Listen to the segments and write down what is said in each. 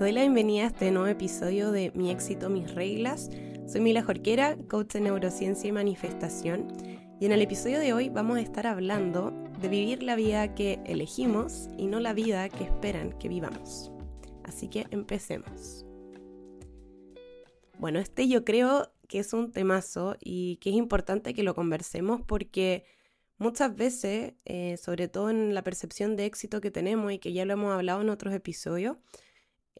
Te doy la bienvenida a este nuevo episodio de Mi éxito, mis reglas. Soy Mila Jorquera, coach de neurociencia y manifestación. Y en el episodio de hoy vamos a estar hablando de vivir la vida que elegimos y no la vida que esperan que vivamos. Así que empecemos. Bueno, este yo creo que es un temazo y que es importante que lo conversemos porque muchas veces, eh, sobre todo en la percepción de éxito que tenemos y que ya lo hemos hablado en otros episodios,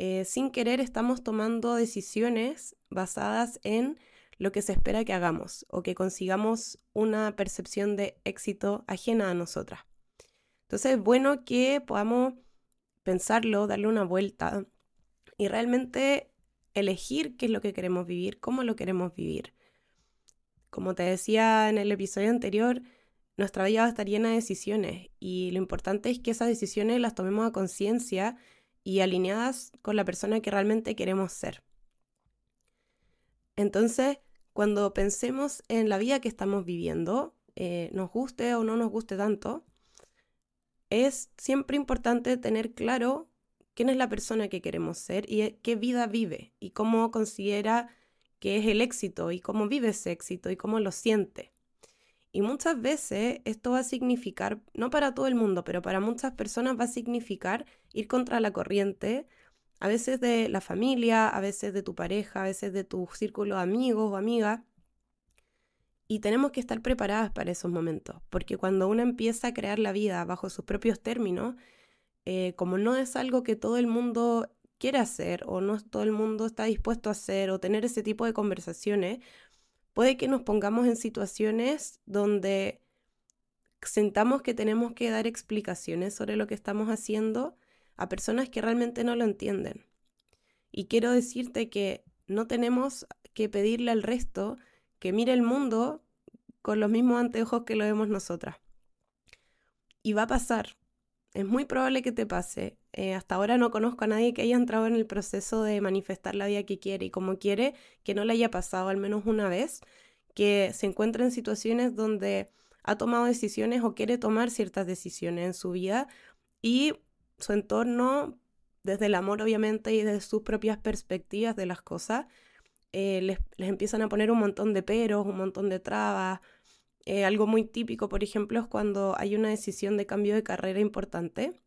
eh, sin querer estamos tomando decisiones basadas en lo que se espera que hagamos o que consigamos una percepción de éxito ajena a nosotras. Entonces es bueno que podamos pensarlo, darle una vuelta y realmente elegir qué es lo que queremos vivir, cómo lo queremos vivir. Como te decía en el episodio anterior, nuestra vida va a estar llena de decisiones y lo importante es que esas decisiones las tomemos a conciencia y alineadas con la persona que realmente queremos ser. Entonces, cuando pensemos en la vida que estamos viviendo, eh, nos guste o no nos guste tanto, es siempre importante tener claro quién es la persona que queremos ser y qué vida vive y cómo considera que es el éxito y cómo vive ese éxito y cómo lo siente. Y muchas veces esto va a significar, no para todo el mundo, pero para muchas personas va a significar ir contra la corriente, a veces de la familia, a veces de tu pareja, a veces de tu círculo de amigos o amigas. Y tenemos que estar preparadas para esos momentos, porque cuando uno empieza a crear la vida bajo sus propios términos, eh, como no es algo que todo el mundo quiere hacer o no todo el mundo está dispuesto a hacer o tener ese tipo de conversaciones, puede que nos pongamos en situaciones donde sentamos que tenemos que dar explicaciones sobre lo que estamos haciendo a personas que realmente no lo entienden. Y quiero decirte que no tenemos que pedirle al resto que mire el mundo con los mismos anteojos que lo vemos nosotras. Y va a pasar. Es muy probable que te pase. Eh, hasta ahora no conozco a nadie que haya entrado en el proceso de manifestar la vida que quiere y como quiere, que no le haya pasado al menos una vez, que se encuentra en situaciones donde ha tomado decisiones o quiere tomar ciertas decisiones en su vida y su entorno, desde el amor obviamente y desde sus propias perspectivas de las cosas, eh, les, empiezan a poner un montón de peros, un montón de trabas. Eh, algo muy típico, por ejemplo, es cuando hay una decisión de cambio de carrera importante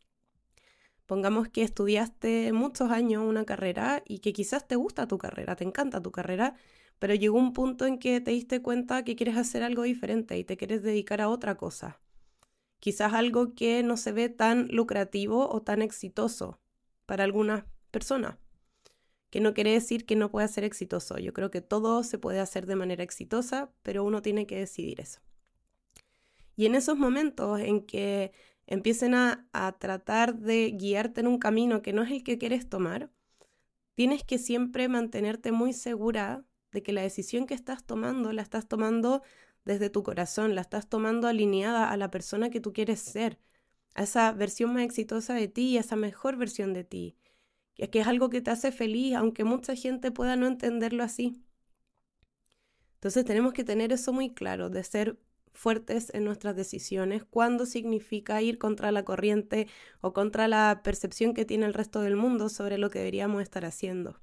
Pongamos que estudiaste muchos años una carrera y que quizás te gusta tu carrera, te encanta tu carrera, pero llegó un punto en que te diste cuenta que quieres hacer algo diferente y te quieres dedicar a otra cosa. Quizás algo que no se ve tan lucrativo o tan exitoso para algunas personas. Que no quiere decir que no pueda ser exitoso. Yo creo que todo se puede hacer de manera exitosa, pero uno tiene que decidir eso. Y en esos momentos en que empiecen a, tratar de guiarte en un camino que no es el que quieres tomar, tienes que siempre mantenerte muy segura de que la decisión que estás tomando la estás tomando desde tu corazón, la estás tomando alineada a la persona que tú quieres ser, a esa versión más exitosa de ti, a esa mejor versión de ti, que es algo que te hace feliz, aunque mucha gente pueda no entenderlo así. Entonces tenemos que tener eso muy claro, de ser fuertes en nuestras decisiones, cuando significa ir contra la corriente o contra la percepción que tiene el resto del mundo sobre lo que deberíamos estar haciendo.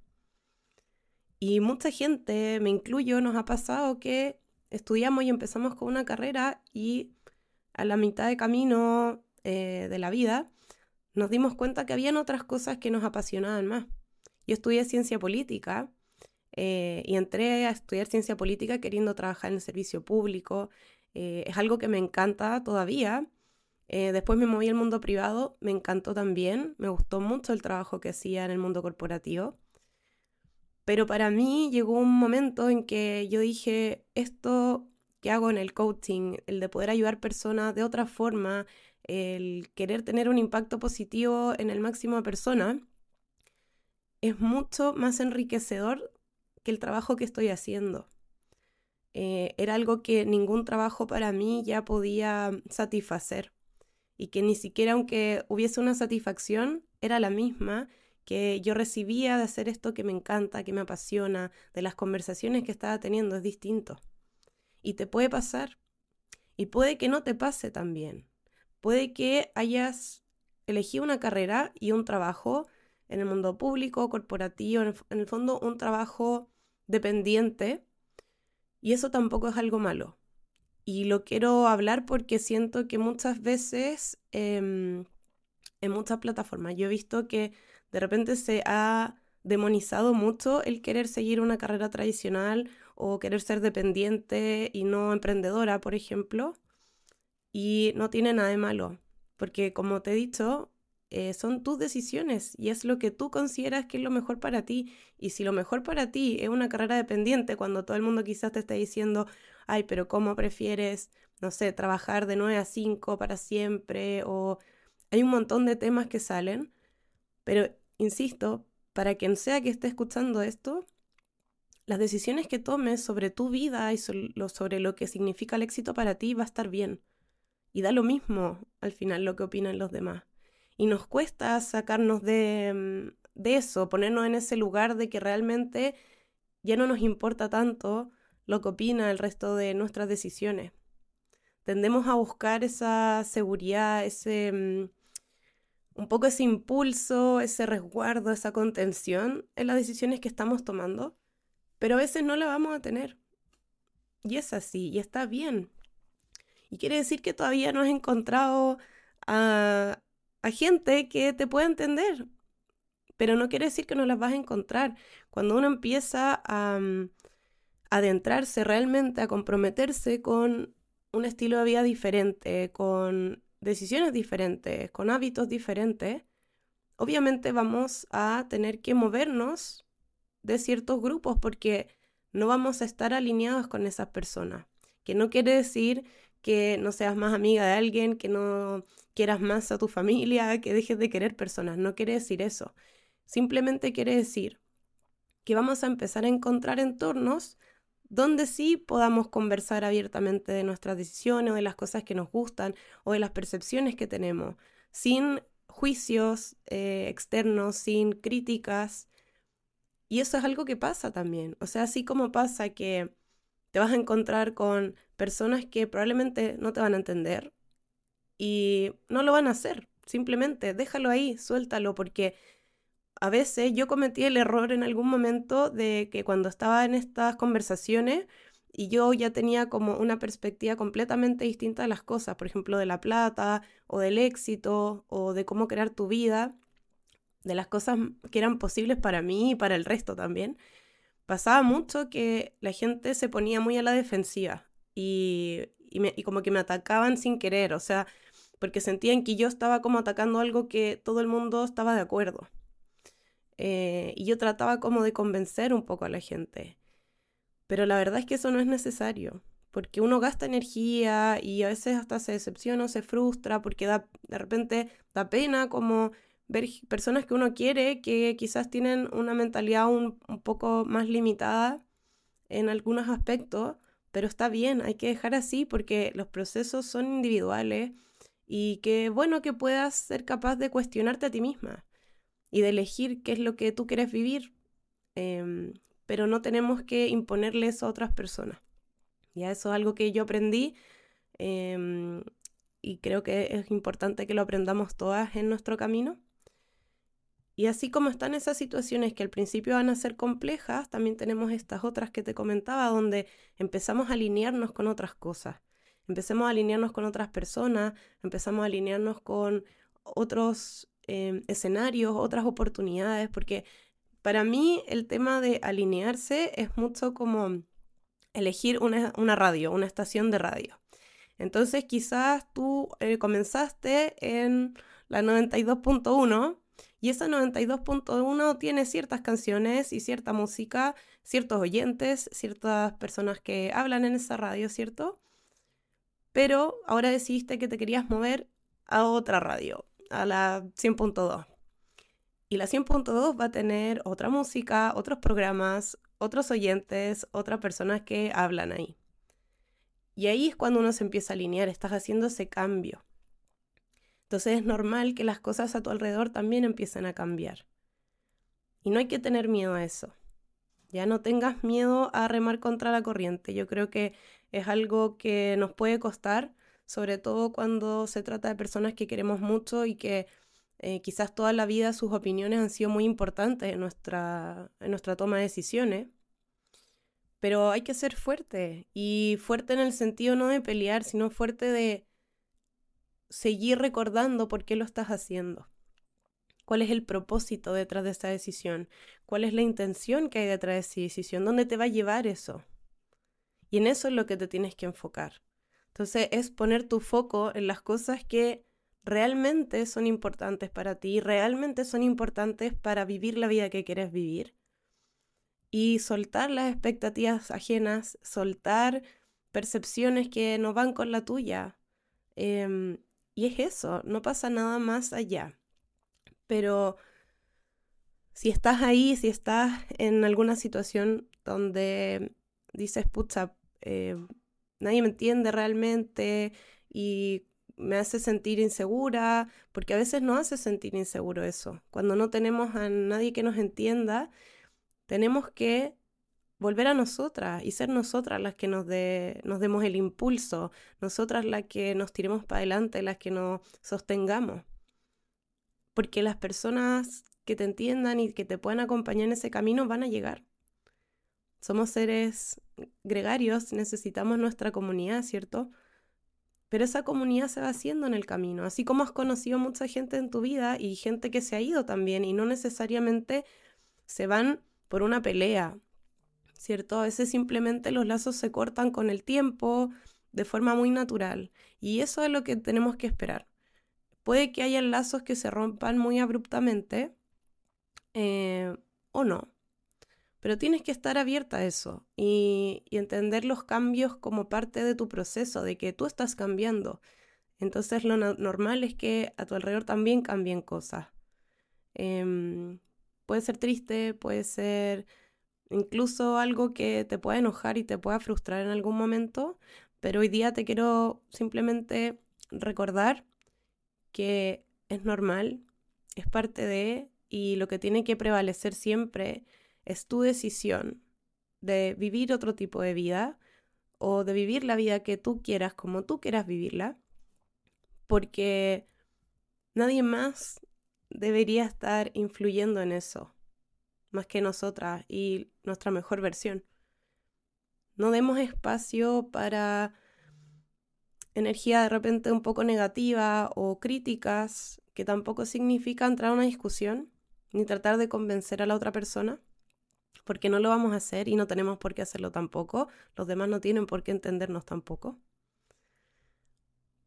Y mucha gente, me incluyo, nos ha pasado que estudiamos y empezamos con una carrera y a la mitad de camino eh, de la vida nos dimos cuenta que habían otras cosas que nos apasionaban más. Yo estudié ciencia política eh, y entré a estudiar ciencia política queriendo trabajar en el servicio público, eh, es algo que me encanta todavía. Eh, después me moví al mundo privado, me encantó también, me gustó mucho el trabajo que hacía en el mundo corporativo. Pero para mí llegó un momento en que yo dije, esto que hago en el coaching, el de poder ayudar personas de otra forma, el querer tener un impacto positivo en el máximo de personas, es mucho más enriquecedor que el trabajo que estoy haciendo. Eh, era algo que ningún trabajo para mí ya podía satisfacer y que ni siquiera aunque hubiese una satisfacción era la misma que yo recibía de hacer esto que me encanta, que me apasiona, de las conversaciones que estaba teniendo, es distinto. Y te puede pasar. Y puede que no te pase también. Puede que hayas elegido una carrera y un trabajo en el mundo público, corporativo, en el, fondo un trabajo dependiente y eso tampoco es algo malo. Y lo quiero hablar porque siento que muchas veces em, en muchas plataformas yo he visto que de repente se ha demonizado mucho el querer seguir una carrera tradicional o querer ser dependiente y no emprendedora, por ejemplo. Y no tiene nada de malo, porque como te he dicho, eh, son tus decisiones y es lo que tú consideras que es lo mejor para ti. Y si lo mejor para ti es una carrera dependiente, cuando todo el mundo quizás te esté diciendo, ay, pero ¿cómo prefieres, no sé, trabajar de 9 a 5 para siempre? O hay un montón de temas que salen, pero insisto, para quien sea que esté escuchando esto, las decisiones que tomes sobre tu vida y sobre lo que significa el éxito para ti va a estar bien. Y da lo mismo al final lo que opinan los demás. Y nos cuesta sacarnos de, mm, de eso, ponernos en ese lugar de que realmente ya no nos importa tanto lo que opina el resto de nuestras decisiones. Tendemos a buscar esa seguridad, ese mm, un poco ese impulso, ese resguardo, esa contención en las decisiones que estamos tomando, pero a veces no la vamos a tener. Y es así, y está bien. Y quiere decir que todavía no has encontrado a, gente que te pueda entender, pero no quiere decir que no las vas a encontrar. Cuando uno empieza a, mm, adentrarse realmente, a comprometerse con un estilo de vida diferente, con decisiones diferentes, con hábitos diferentes, obviamente vamos a tener que movernos de ciertos grupos porque no vamos a estar alineados con esas personas. Que no quiere decir que no seas más amiga de alguien, que no quieras más a tu familia, que dejes de querer personas. No quiere decir eso. Simplemente quiere decir que vamos a empezar a encontrar entornos donde sí podamos conversar abiertamente de nuestras decisiones o de las cosas que nos gustan o de las percepciones que tenemos, sin juicios eh, externos, sin críticas. Y eso es algo que pasa también. O sea, así como pasa que te vas a encontrar con personas que probablemente no te van a entender y no lo van a hacer. Simplemente déjalo ahí, suéltalo, porque a veces yo cometí el error en algún momento de que cuando estaba en estas conversaciones y yo ya tenía como una perspectiva completamente distinta de las cosas, por ejemplo, de la plata o del éxito o de cómo crear tu vida, de las cosas que eran posibles para mí y para el resto también, pasaba mucho que la gente se ponía muy a la defensiva y, como que me atacaban sin querer, o sea, porque sentían que yo estaba como atacando algo que todo el mundo estaba de acuerdo. Eh, y yo trataba como de convencer un poco a la gente. Pero la verdad es que eso no es necesario, porque uno gasta energía y a veces hasta se decepciona o se frustra porque da, de repente da pena como ver personas que uno quiere que quizás tienen una mentalidad un, un poco más limitada en algunos aspectos, pero está bien, hay que dejar así porque los procesos son individuales y que bueno que puedas ser capaz de cuestionarte a ti misma y de elegir qué es lo que tú quieres vivir, em, pero no tenemos que imponerle eso a otras personas. Ya eso es algo que yo aprendí em, y creo que es importante que lo aprendamos todas en nuestro camino. Y así como están esas situaciones que al principio van a ser complejas, también tenemos estas otras que te comentaba, donde empezamos a alinearnos con otras cosas. Empezamos a alinearnos con otras personas, empezamos a alinearnos con otros Em, escenarios, otras oportunidades, porque para mí el tema de alinearse es mucho como elegir una, radio, una estación de radio. Entonces quizás tú eh, comenzaste en la 92.1 y esa 92.1 tiene ciertas canciones y cierta música, ciertos oyentes, ciertas personas que hablan en esa radio, ¿cierto? Pero ahora decidiste que te querías mover a otra radio a la 100.2. Y la 100.2 va a tener otra música, otros programas, otros oyentes, otras personas que hablan ahí. Y ahí es cuando uno se empieza a alinear, estás haciendo ese cambio. Entonces es normal que las cosas a tu alrededor también empiecen a cambiar. Y no hay que tener miedo a eso. Ya no tengas miedo a remar contra la corriente. Yo creo que es algo que nos puede costar, sobre todo cuando se trata de personas que queremos mucho y que Eh, quizás toda la vida sus opiniones han sido muy importantes en nuestra, en nuestra toma de decisiones. Pero hay que ser fuerte. Y fuerte en el sentido no de pelear, sino fuerte de seguir recordando por qué lo estás haciendo. ¿Cuál es el propósito detrás de esa decisión? ¿Cuál es la intención que hay detrás de esa decisión? ¿Dónde te va a llevar eso? Y en eso es lo que te tienes que enfocar. Entonces es poner tu foco en las cosas que realmente son importantes para ti, realmente son importantes para vivir la vida que quieres vivir. Y soltar las expectativas ajenas, soltar percepciones que no van con la tuya. Em, y es eso, no pasa nada más allá. Pero si estás ahí, si estás en alguna situación donde dices, pucha, eh, nadie me entiende realmente y me hace sentir insegura, porque a veces no hace sentir inseguro eso. Cuando no tenemos a nadie que nos entienda, tenemos que volver a nosotras y ser nosotras las que nos, nos demos el impulso, nosotras las que nos tiremos para adelante, las que nos sostengamos. Porque las personas que te entiendan y que te puedan acompañar en ese camino van a llegar. Somos seres gregarios, necesitamos nuestra comunidad, ¿cierto? Pero esa comunidad se va haciendo en el camino, así como has conocido mucha gente en tu vida y gente que se ha ido también y no necesariamente se van por una pelea, ¿cierto? A veces simplemente los lazos se cortan con el tiempo de forma muy natural y eso es lo que tenemos que esperar. Puede que haya lazos que se rompan muy abruptamente eh, o no, pero tienes que estar abierta a eso y, entender los cambios como parte de tu proceso, de que tú estás cambiando. Entonces lo normal es que a tu alrededor también cambien cosas. Em, puede ser triste, puede ser incluso algo que te pueda enojar y te pueda frustrar en algún momento, pero hoy día te quiero simplemente recordar que es normal, es parte de, y lo que tiene que prevalecer siempre es tu decisión de vivir otro tipo de vida o de vivir la vida que tú quieras como tú quieras vivirla, porque nadie más debería estar influyendo en eso, más que nosotras y nuestra mejor versión. No demos espacio para energía de repente un poco negativa o críticas que tampoco significa entrar a una discusión ni tratar de convencer a la otra persona porque no lo vamos a hacer y no tenemos por qué hacerlo tampoco. Los demás no tienen por qué entendernos tampoco.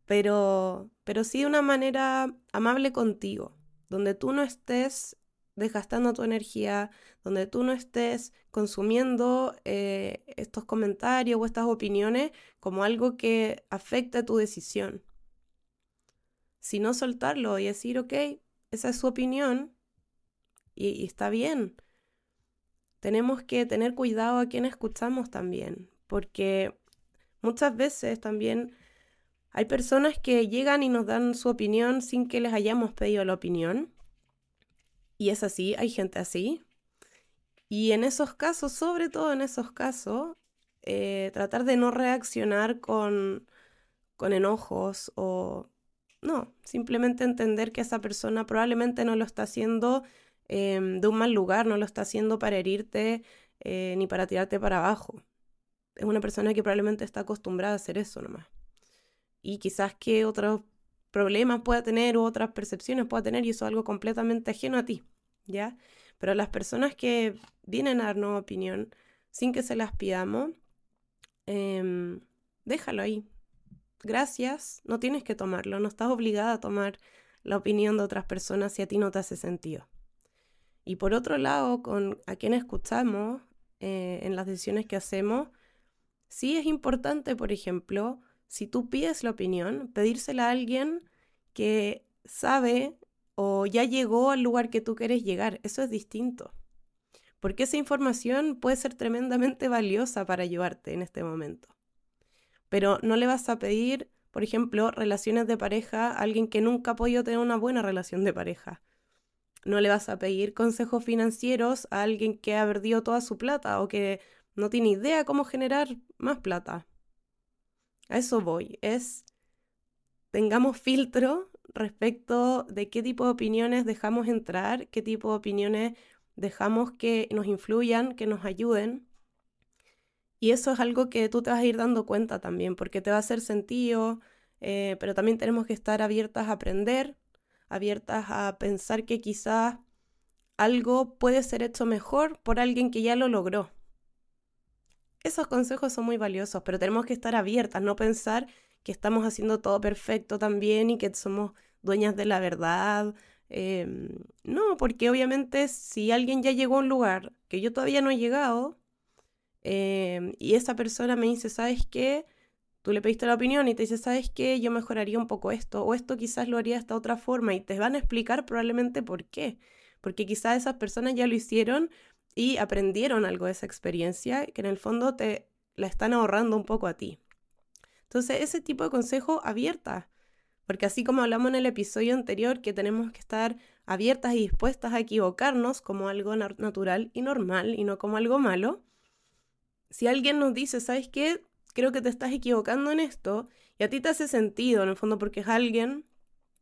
Pero, pero sí de una manera amable contigo, donde tú no estés desgastando tu energía, donde tú no estés consumiendo eh, estos comentarios o estas opiniones como algo que afecte tu decisión. Sino soltarlo y decir, ok, esa es su opinión y está bien tenemos que tener cuidado a quién escuchamos también, porque muchas veces también hay personas que llegan y nos dan su opinión sin que les hayamos pedido la opinión. Y es así, hay gente así. Y en esos casos, sobre todo en esos casos, eh, tratar de no reaccionar con, con enojos o no, simplemente entender que esa persona probablemente no lo está haciendo Em, de un mal lugar, no lo está haciendo para herirte eh, ni para tirarte para abajo. Es una persona que probablemente está acostumbrada a hacer eso nomás. Y quizás que otros problemas pueda tener u otras percepciones pueda tener y eso es algo completamente ajeno a ti, ¿ya? Pero las personas que vienen a darnos opinión sin que se las pidamos, em, déjalo ahí. Gracias, no tienes que tomarlo, no estás obligada a tomar la opinión de otras personas si a ti no te hace sentido. Y por otro lado, con a quién escuchamos eh, en las decisiones que hacemos, sí es importante, por ejemplo, si tú pides la opinión, pedírsela a alguien que sabe o ya llegó al lugar que tú quieres llegar. Eso es distinto. Porque esa información puede ser tremendamente valiosa para ayudarte en este momento. Pero no le vas a pedir, por ejemplo, relaciones de pareja a alguien que nunca ha podido tener una buena relación de pareja no le vas a pedir consejos financieros a alguien que ha perdido toda su plata o que no tiene idea cómo generar más plata. A eso voy. Es, tengamos filtro respecto de qué tipo de opiniones dejamos entrar, qué tipo de opiniones dejamos que nos influyan, que nos ayuden. Y eso es algo que tú te vas a ir dando cuenta también, porque te va a hacer sentido, eh, pero también tenemos que estar abiertas a aprender, abiertas a pensar que quizás algo puede ser hecho mejor por alguien que ya lo logró. Esos consejos son muy valiosos, pero tenemos que estar abiertas, no pensar que estamos haciendo todo perfecto también y que somos dueñas de la verdad. Em, no, porque obviamente si alguien ya llegó a un lugar que yo todavía no he llegado em, y esa persona me dice, ¿sabes qué? Tú le pediste la opinión y te dice, ¿sabes qué? Yo mejoraría un poco esto o esto quizás lo haría de esta otra forma y te van a explicar probablemente por qué. Porque quizás esas personas ya lo hicieron y aprendieron algo de esa experiencia que en el fondo te la están ahorrando un poco a ti. Entonces, ese tipo de consejo abierta, porque así como hablamos en el episodio anterior que tenemos que estar abiertas y dispuestas a equivocarnos como algo natural y normal y no como algo malo, si alguien nos dice, ¿sabes qué? Creo que te estás equivocando en esto y a ti te hace sentido en el fondo porque es alguien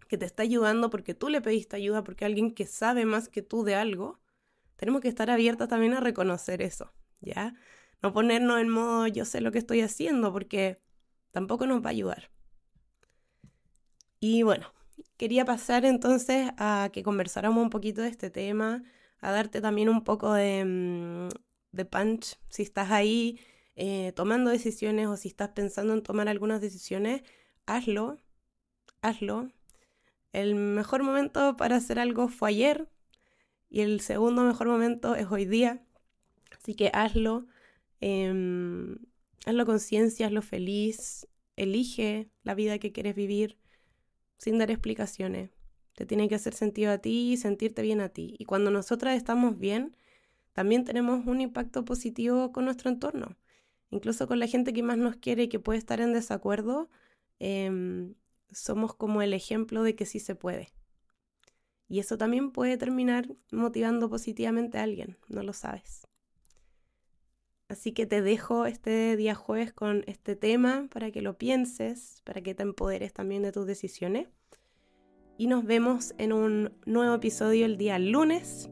que te está ayudando porque tú le pediste ayuda, porque alguien que sabe más que tú de algo, tenemos que estar abiertas también a reconocer eso, ¿ya? No ponernos en modo yo sé lo que estoy haciendo porque tampoco nos va a ayudar. Y bueno, quería pasar entonces a que conversáramos un poquito de este tema, a darte también un poco de, mm, de punch si estás ahí eh, tomando decisiones o si estás pensando en tomar algunas decisiones, hazlo, hazlo. El mejor momento para hacer algo fue ayer, y el segundo mejor momento es hoy día. Así que hazlo, eh, hazlo conciencia, hazlo feliz, elige la vida que quieres vivir sin dar explicaciones. Te tiene que hacer sentido a ti y sentirte bien a ti. Y cuando nosotras estamos bien, también tenemos un impacto positivo con nuestro entorno. Incluso con la gente que más nos quiere y que puede estar en desacuerdo, em, somos como el ejemplo de que sí se puede. Y eso también puede terminar motivando positivamente a alguien, no lo sabes. Así que te dejo este día jueves con este tema para que lo pienses, para que te empoderes también de tus decisiones. Y nos vemos en un nuevo episodio el día lunes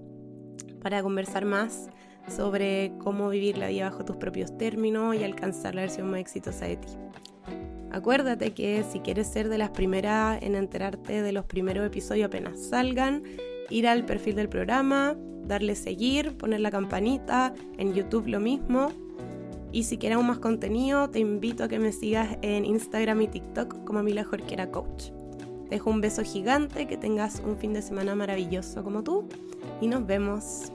para conversar más sobre cómo vivir la vida bajo tus propios términos y alcanzar la versión más exitosa de ti. Acuérdate que si quieres ser de las primeras en enterarte de los primeros episodios apenas salgan, ir al perfil del programa, darle seguir, poner la campanita, en YouTube lo mismo. Y si quieres más contenido, te invito a que me sigas en Instagram y TikTok como Mila Jorquera Coach. Te dejo un beso gigante, que tengas un fin de semana maravilloso como tú y nos vemos.